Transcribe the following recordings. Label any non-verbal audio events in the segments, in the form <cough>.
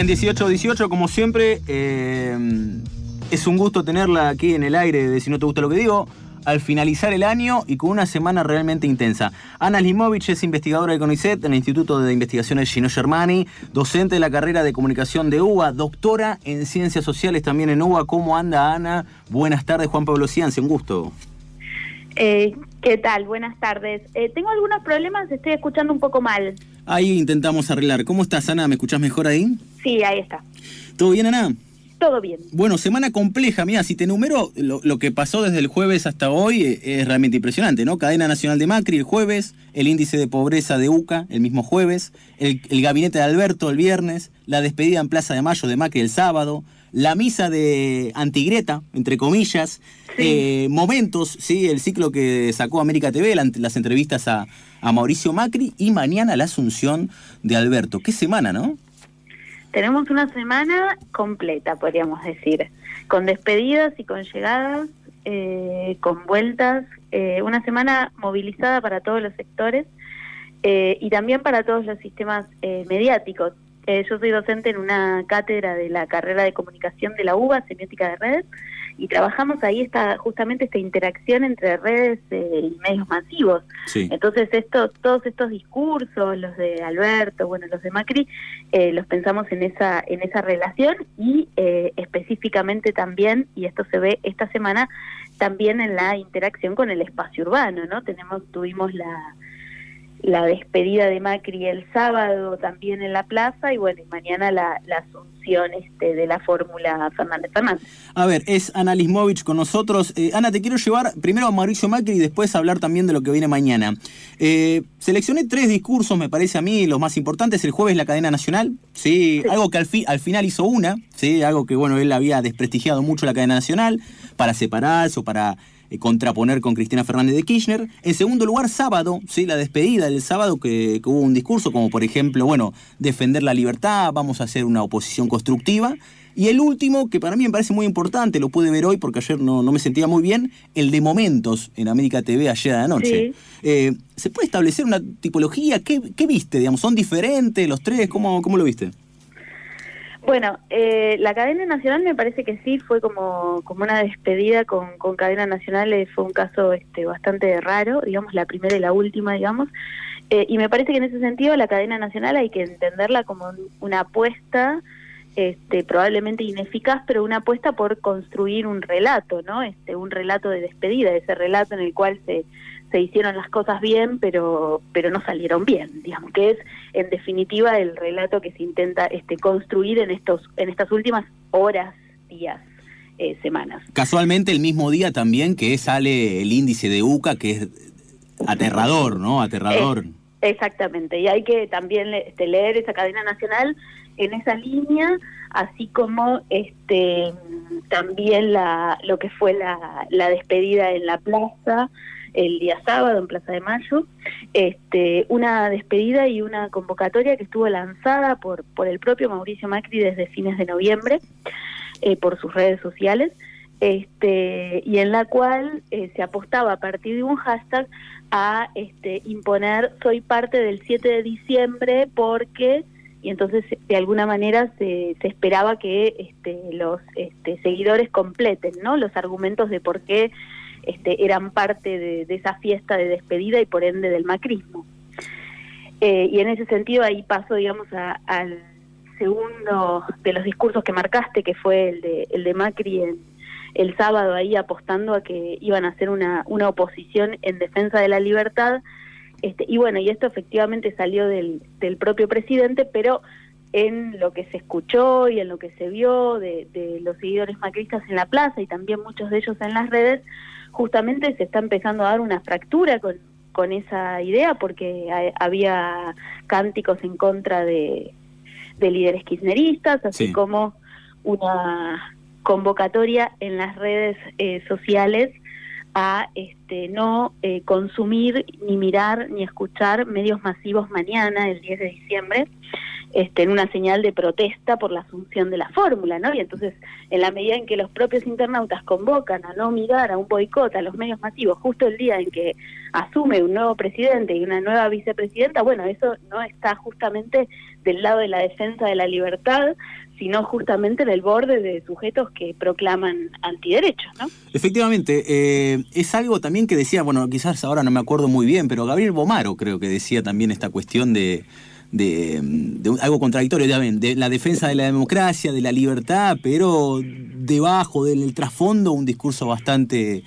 Bien, 18-18, como siempre, eh, es un gusto tenerla aquí en el aire de Si no te gusta lo que digo, al finalizar el año y con una semana realmente intensa. Ana Limovich es investigadora de CONICET en el Instituto de Investigaciones Gino Germani, docente de la carrera de comunicación de UBA, doctora en ciencias sociales también en UBA. ¿Cómo anda Ana? Buenas tardes, Juan Pablo Cianci, un gusto. Eh, ¿Qué tal? Buenas tardes. Eh, tengo algunos problemas, estoy escuchando un poco mal. Ahí intentamos arreglar. ¿Cómo estás, Ana? ¿Me escuchás mejor ahí? Sí, ahí está. ¿Todo bien, Ana? Todo bien. Bueno, semana compleja, mira, si te numero lo, que pasó desde el jueves hasta hoy eh, es realmente impresionante, ¿no? Cadena Nacional de Macri el jueves, el índice de pobreza de UCA el mismo jueves, el, gabinete de Alberto el viernes, la despedida en Plaza de Mayo de Macri el sábado, la misa de Antigreta, entre comillas, eh, momentos, sí, el ciclo que sacó América TV, las entrevistas a, a Mauricio Macri y mañana la asunción de Alberto. Qué semana, ¿no? Tenemos una semana completa, podríamos decir, con despedidas y con llegadas, eh, con vueltas, eh, una semana movilizada para todos los sectores eh, y también para todos los sistemas mediáticos. Yo soy docente en una cátedra de la carrera de comunicación de la UBA, Semiótica de Redes, y trabajamos ahí esta, justamente esta interacción entre redes eh, y medios masivos. Entonces estos, todos estos discursos, los de Alberto, bueno, los de Macri, eh, los pensamos en esa, en esa relación y eh, específicamente también, y esto se ve esta semana, también en la interacción con el espacio urbano, ¿no? Tenemos, tuvimos la la despedida de Macri el sábado también en la plaza y bueno, mañana la, la asunción este, de la fórmula Fernández Fernández. A ver, es Ana Lismovich con nosotros. Eh, Ana, te quiero llevar primero a Mauricio Macri y después hablar también de lo que viene mañana. Eh, seleccioné tres discursos, me parece a mí, los más importantes. El jueves la cadena nacional, sí, algo que al, al final hizo una, sí, algo que bueno, él había desprestigiado mucho la cadena nacional para separarse o para eh, contraponer con Cristina Fernández de Kirchner. En segundo lugar, sábado, ¿sí? la despedida del sábado, que, hubo un discurso como, por ejemplo, bueno, defender la libertad, vamos a hacer una oposición constructiva. Y el último, que para mí me parece muy importante, lo pude ver hoy porque ayer no, no me sentía muy bien, el de momentos en América TV ayer de anoche. Eh, ¿Se puede establecer una tipología? ¿Qué, ¿Qué, viste? Digamos, ¿Son diferentes los tres? ¿Cómo, cómo lo viste? Bueno, eh, la cadena nacional me parece que sí, fue como, como una despedida con, con cadena nacional, eh, fue un caso este, bastante raro, digamos, la primera y la última, digamos, eh, y me parece que en ese sentido la cadena nacional hay que entenderla como una apuesta, este, probablemente ineficaz, pero una apuesta por construir un relato, ¿no? Este, un relato de despedida, ese relato en el cual se se hicieron las cosas bien, pero, pero no salieron bien, digamos, que es en definitiva el relato que se intenta este, construir en, estos, en estas últimas horas, días. Eh, semanas. Casualmente el mismo día también que sale el índice de UCA, que es aterrador, ¿no? Aterrador. exactamente, y hay que también este, leer esa cadena nacional en esa línea, así como este también la, lo que fue la, la despedida en la plaza el día sábado en Plaza de Mayo, este, una despedida y una convocatoria que estuvo lanzada por, por el propio Mauricio Macri desde fines de noviembre eh, por sus redes sociales, este, y en la cual eh, se apostaba a partir de un hashtag a este, imponer soy parte del 7 de diciembre porque y entonces de alguna manera se, se esperaba que este, los este, seguidores completen ¿no? los argumentos de por qué este, eran parte de, esa fiesta de despedida y por ende del macrismo. Eh, y en ese sentido ahí paso, digamos, al segundo de los discursos que marcaste, que fue el de, el de Macri el sábado ahí apostando a que iban a hacer una, una oposición en defensa de la libertad. Este, y bueno, y esto efectivamente salió del, del propio presidente, pero en lo que se escuchó y en lo que se vio de, de los seguidores macristas en la plaza y también muchos de ellos en las redes, justamente se está empezando a dar una fractura con, con esa idea porque había cánticos en contra de, de líderes kirchneristas, así como una convocatoria en las redes eh, sociales a este, no eh, consumir, ni mirar, ni escuchar medios masivos mañana, el 10 de diciembre, este, en una señal de protesta por la asunción de la fórmula, ¿no? Y entonces, en la medida en que los propios internautas convocan a no mirar a un boicot a los medios masivos justo el día en que asume un nuevo presidente y una nueva vicepresidenta, bueno, eso no está justamente del lado de la defensa de la libertad, sino justamente en el borde de sujetos que proclaman antiderechos, ¿no? Efectivamente, eh, es algo también que decía, bueno, quizás ahora no me acuerdo muy bien, pero Gabriel Bomaro creo que decía también esta cuestión de, de, algo contradictorio, de la defensa de la democracia, de la libertad, pero debajo del trasfondo un discurso bastante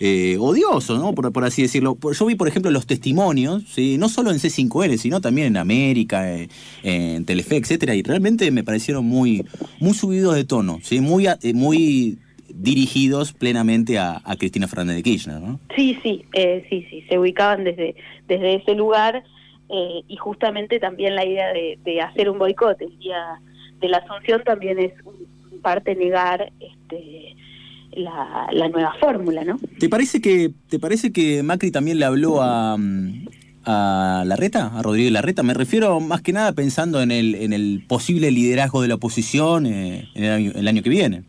eh, odioso, ¿no? Por, así decirlo. Yo vi, por ejemplo, los testimonios, ¿sí? no solo en C5N, sino también en América, eh, en Telefe, etcétera, y realmente me parecieron muy, muy subidos de tono, ¿sí? muy, eh, muy dirigidos plenamente a, Cristina Fernández de Kirchner, ¿no? Sí, sí, sí, sí, se ubicaban desde, desde ese lugar y justamente también la idea de, hacer un boicot el día de la Asunción también es parte negar este la, nueva fórmula, ¿no? ¿Te parece que te parece que Macri también le habló a, a Larreta, a Rodríguez Larreta? Me refiero más que nada pensando en el, en el posible liderazgo de la oposición eh, en el año que viene.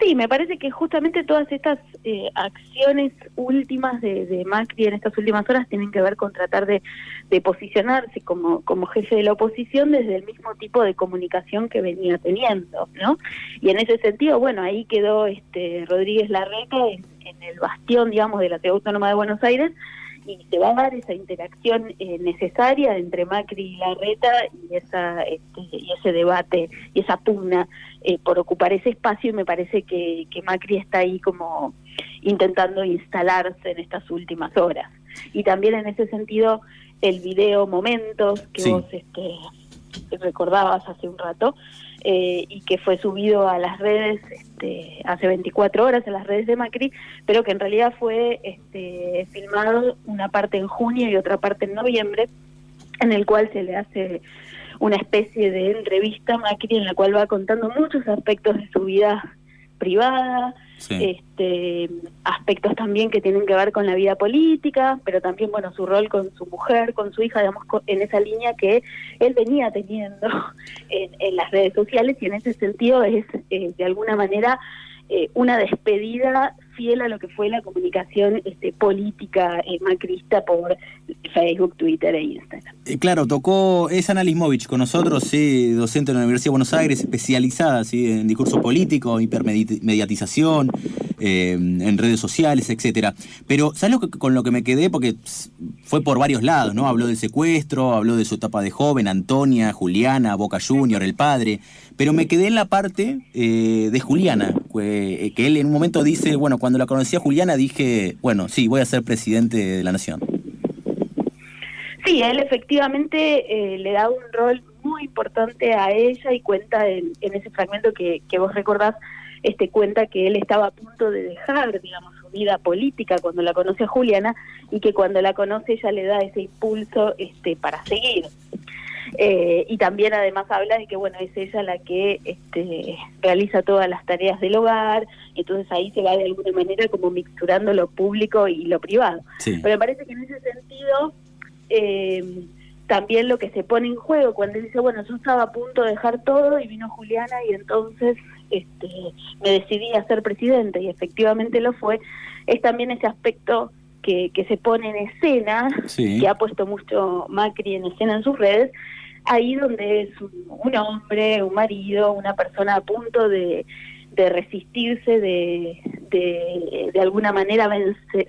Sí, me parece que justamente todas estas eh, acciones últimas de, Macri en estas últimas horas tienen que ver con tratar de, posicionarse como, como jefe de la oposición desde el mismo tipo de comunicación que venía teniendo, ¿no? Y en ese sentido, bueno, ahí quedó este Rodríguez Larreta en, en el bastión, digamos, de la Ciudad Autónoma de Buenos Aires, y se va a dar esa interacción eh, necesaria entre Macri y Larreta y esa este, y ese debate y esa pugna eh, por ocupar ese espacio. Y me parece que, que Macri está ahí como intentando instalarse en estas últimas horas. Y también en ese sentido el video momentos que vos este, recordabas hace un rato eh, y que fue subido a las redes este, hace 24 horas en las redes de Macri, pero que en realidad fue este, filmado una parte en junio y otra parte en noviembre, en el cual se le hace una especie de entrevista a Macri en la cual va contando muchos aspectos de su vida privada, este, aspectos también que tienen que ver con la vida política, pero también, bueno, su rol con su mujer, con su hija, digamos, en esa línea que él venía teniendo <laughs> en, las redes sociales y en ese sentido es, eh, de alguna manera, eh, una despedida fiel a lo que fue la comunicación este, política eh, macrista por Facebook, Twitter e Instagram. Eh, claro, tocó, es Ana Lismovich con nosotros, sí, docente de la Universidad de Buenos Aires, especializada ¿sí? en discurso político, hipermediatización, eh, en redes sociales, etcétera. Pero, ¿sabes lo con lo que me quedé? Porque fue por varios lados, ¿no? Habló del secuestro, habló de su etapa de joven, Antonia, Juliana, Boca Junior, el padre. Pero me quedé en la parte de Juliana, que él en un momento dice, bueno, cuando la conocí a Juliana dije, bueno, sí, voy a ser presidente de la nación. Sí, él efectivamente eh, le da un rol muy importante a ella y cuenta en, ese fragmento que, vos recordás, este cuenta que él estaba a punto de dejar, digamos, su vida política cuando la conoce a Juliana y que cuando la conoce ella le da ese impulso este para seguir. Eh, y también además habla de que bueno es ella la que este, realiza todas las tareas del hogar entonces ahí se va de alguna manera como mixturando lo público y lo privado pero me parece que en ese sentido eh, también lo que se pone en juego cuando él dice bueno yo estaba a punto de dejar todo y vino Juliana y entonces este, me decidí a ser presidente y efectivamente lo fue es también ese aspecto que, que se pone en escena, que ha puesto mucho Macri en escena en sus redes, ahí donde es un, hombre, un marido, una persona a punto de, de resistirse, de, de, de alguna manera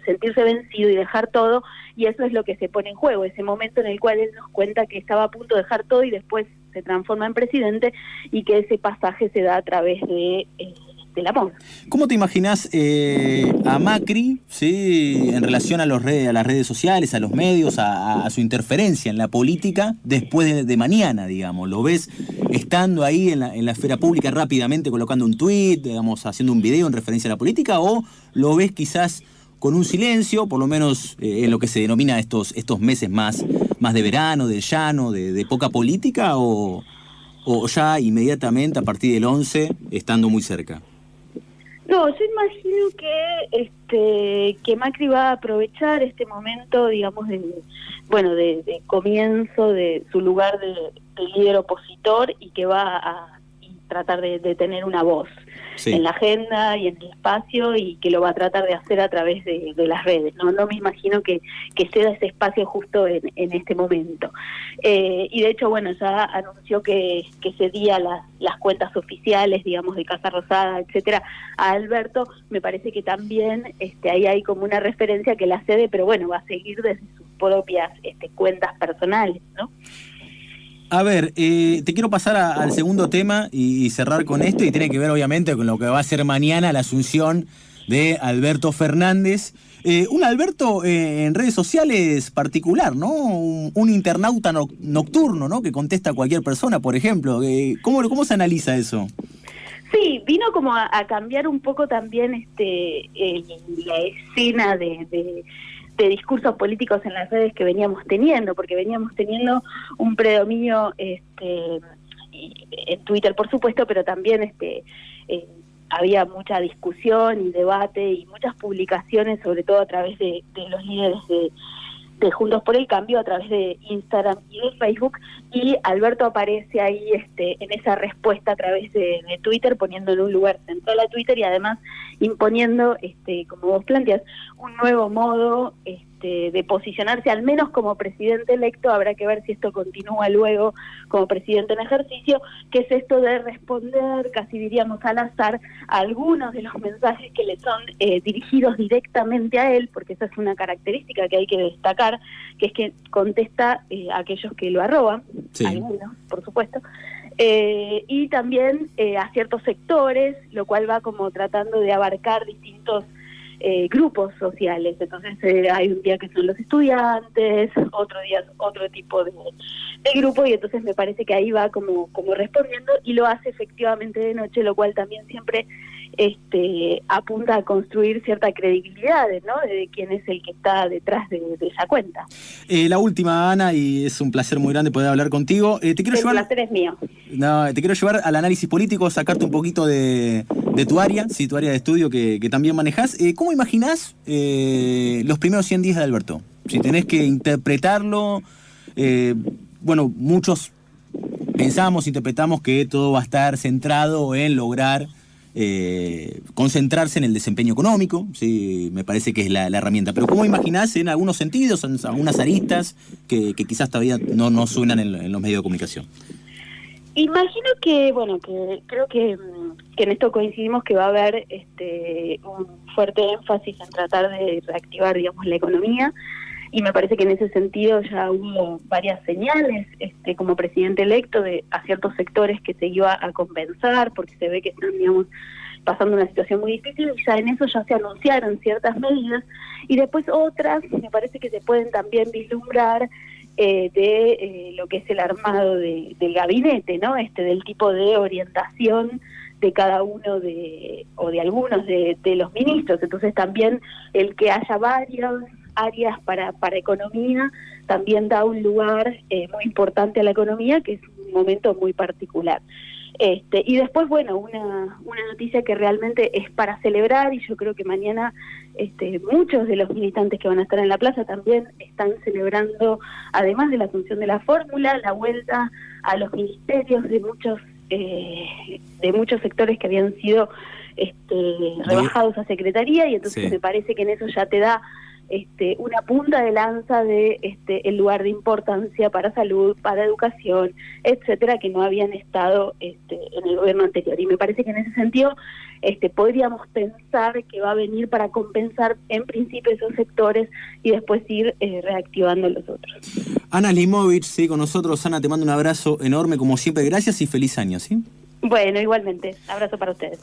sentirse vencido y dejar todo, y eso es lo que se pone en juego, ese momento en el cual él nos cuenta que estaba a punto de dejar todo y después se transforma en presidente y que ese pasaje se da a través de... Eh, del amor. ¿Cómo te imaginas eh, a Macri ¿sí? en relación a, los redes, a las redes sociales, a los medios, a, su interferencia en la política después de, mañana, digamos? ¿Lo ves estando ahí en la, esfera pública rápidamente colocando un tuit, digamos, haciendo un video en referencia a la política? ¿O lo ves quizás con un silencio, por lo menos eh, en lo que se denomina estos, estos meses más, más de verano, de llano, de, de poca política? ¿O, o ya inmediatamente a partir del 11 estando muy cerca? No, yo imagino que este que Macri va a aprovechar este momento, digamos, de bueno, de, comienzo de su lugar de, líder opositor y que va a tratar de tener una voz en la agenda y en el espacio y que lo va a tratar de hacer a través de, las redes. No no me imagino que, que sea ese espacio justo en, en este momento. Eh, y de hecho, bueno, ya anunció que, que cedía las cuentas oficiales, digamos, de Casa Rosada, etcétera, a Alberto. Me parece que también este, ahí hay como una referencia que la cede, pero bueno, va a seguir desde sus propias este, cuentas personales, ¿no? A ver, eh, te quiero pasar al segundo tema y, cerrar con esto, y tiene que ver obviamente con lo que va a ser mañana la asunción de Alberto Fernández. Eh, un Alberto eh, en redes sociales particular, ¿no? Un, internauta nocturno, ¿no? Que contesta a cualquier persona, por ejemplo. ¿cómo, ¿Cómo se analiza eso? Sí, vino como a, cambiar un poco también este la escena de de discursos políticos en las redes que veníamos teniendo, porque veníamos teniendo un predominio este, en Twitter, por supuesto, pero también este, eh, había mucha discusión y debate y muchas publicaciones, sobre todo a través de, de los líderes de, de Juntos por el Cambio a través de Instagram y de Facebook y Alberto aparece ahí este, en esa respuesta a través de, Twitter poniendo en un lugar central a Twitter y además imponiendo, este, como vos planteas, un nuevo modo este, este, de posicionarse al menos como presidente electo, habrá que ver si esto continúa luego como presidente en ejercicio, que es esto de responder, casi diríamos al azar, a algunos de los mensajes que le son eh, dirigidos directamente a él, porque esa es una característica que hay que destacar, que es que contesta eh, a aquellos que lo arroban, algunos, por supuesto, eh, y también a ciertos sectores, lo cual va como tratando de abarcar distintos eh, grupos sociales. Entonces eh, hay un día que son los estudiantes, otro día otro tipo de, grupo y entonces me parece que ahí va como, como respondiendo y lo hace efectivamente de noche, lo cual también siempre este, apunta a construir cierta credibilidad ¿no? de quién es el que está detrás de, esa cuenta. Eh, la última, Ana, y es un placer muy grande poder hablar contigo. te quiero el llevar, placer es mío. No, te quiero llevar al análisis político, sacarte un poquito de, de tu área, sí, tu área de estudio que, también manejas. Eh, ¿Cómo imaginás eh, los primeros 100 días de Alberto? Si tenés que interpretarlo, eh, bueno, muchos pensamos, interpretamos que todo va a estar centrado en lograr concentrarse en el desempeño económico, sí, me parece que es la, herramienta. Pero ¿cómo imaginás en algunos sentidos, en algunas aristas que, quizás todavía no, no suenan en los medios de comunicación? Imagino que, bueno, que creo que, en esto coincidimos que va a haber este, un fuerte énfasis en tratar de reactivar, digamos, la economía y me parece que en ese sentido ya hubo varias señales este, como presidente electo de a ciertos sectores que se iba a compensar porque se ve que están, digamos, pasando una situación muy difícil y ya en eso ya se anunciaron ciertas medidas y después otras me parece que se pueden también vislumbrar eh, de eh, lo que es el armado del gabinete, ¿no? Este del tipo de orientación de cada uno de o de algunos de, los ministros. Entonces también el que haya varias áreas para para economía también da un lugar eh, muy importante a la economía, que es un momento muy particular. Este, y después, bueno, una, una noticia que realmente es para celebrar y yo creo que mañana este, muchos de los militantes que van a estar en la plaza también están celebrando, además de la asunción de la fórmula, la vuelta a los ministerios de muchos eh, de muchos sectores que habían sido este, rebajados a secretaría y entonces me parece que en eso ya te da este, una punta de lanza de este, el lugar de importancia para salud, para educación, etcétera, que no habían estado este, en el gobierno anterior. Y me parece que en ese sentido este, podríamos pensar que va a venir para compensar en principio esos sectores y después ir eh, reactivando los otros. Ana Limovich, sí, con nosotros. Ana, te mando un abrazo enorme como siempre. Gracias y feliz año, ¿sí? Bueno, igualmente. Abrazo para ustedes.